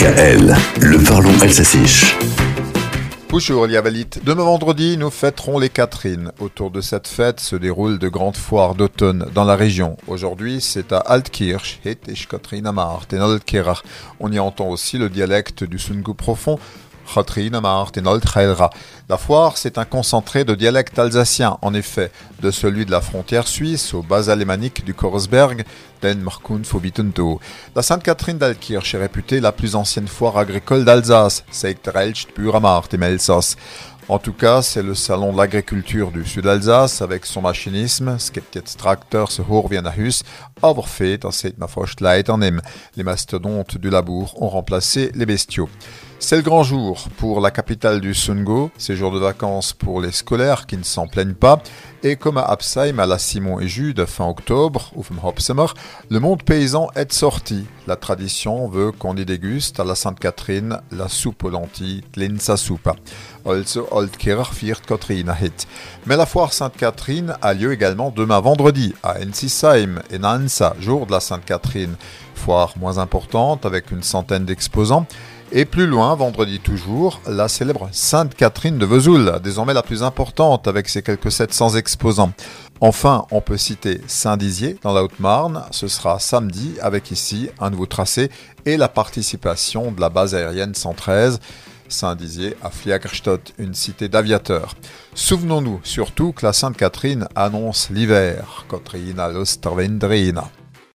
DKL, le parlons alsacien. Bonjour Liavalit. Demain vendredi, nous fêterons les Catherines. Autour de cette fête se déroulent de grandes foires d'automne dans la région. Aujourd'hui, c'est à Altkirch, On y entend aussi le dialecte du Sungu profond, la foire, c'est un concentré de dialectes alsaciens, en effet, de celui de la frontière suisse au bas alémanique du Korsberg, den La Sainte-Catherine d'Alkirch est réputée la plus ancienne foire agricole d'Alsace, en tout cas, c'est le salon de l'agriculture du sud Alsace avec son machinisme, Tracteur se Horvianahus, fait Les mastodontes du labour ont remplacé les bestiaux. C'est le grand jour pour la capitale du Sungo, c'est jour de vacances pour les scolaires qui ne s'en plaignent pas, et comme à Absheim, à la Simon et Jude, fin octobre, ou le monde paysan est sorti. La tradition veut qu'on y déguste à la Sainte-Catherine la soupe aux lentilles, Tlinsa Soupa. Also Mais la foire Sainte-Catherine a lieu également demain vendredi à Ensisheim et Nansa, jour de la Sainte-Catherine. Foire moins importante avec une centaine d'exposants. Et plus loin, vendredi toujours, la célèbre Sainte Catherine de Vesoul, désormais la plus importante avec ses quelques 700 exposants. Enfin, on peut citer Saint-Dizier dans la Haute-Marne, ce sera samedi avec ici un nouveau tracé et la participation de la base aérienne 113. Saint-Dizier à Fliagerstadt, une cité d'aviateurs. Souvenons-nous surtout que la Sainte Catherine annonce l'hiver, Kotrina l'Ostervendrina.